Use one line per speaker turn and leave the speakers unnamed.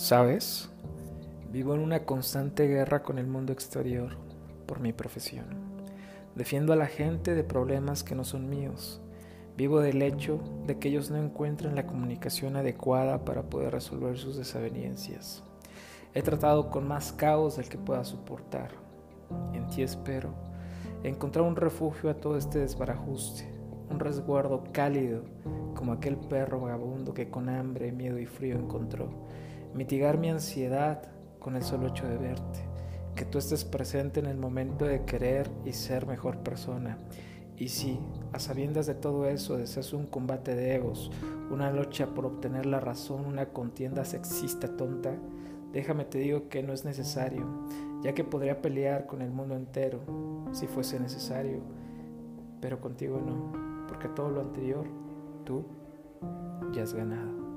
¿Sabes? Vivo en una constante guerra con el mundo exterior por mi profesión. Defiendo a la gente de problemas que no son míos. Vivo del hecho de que ellos no encuentran la comunicación adecuada para poder resolver sus desavenencias. He tratado con más caos del que pueda soportar. En ti espero encontrar un refugio a todo este desbarajuste, un resguardo cálido como aquel perro vagabundo que con hambre, miedo y frío encontró mitigar mi ansiedad con el solo hecho de verte, que tú estés presente en el momento de querer y ser mejor persona. Y si, a sabiendas de todo eso, deseas un combate de egos, una lucha por obtener la razón, una contienda sexista tonta, déjame te digo que no es necesario, ya que podría pelear con el mundo entero si fuese necesario, pero contigo no, porque todo lo anterior, tú ya has ganado.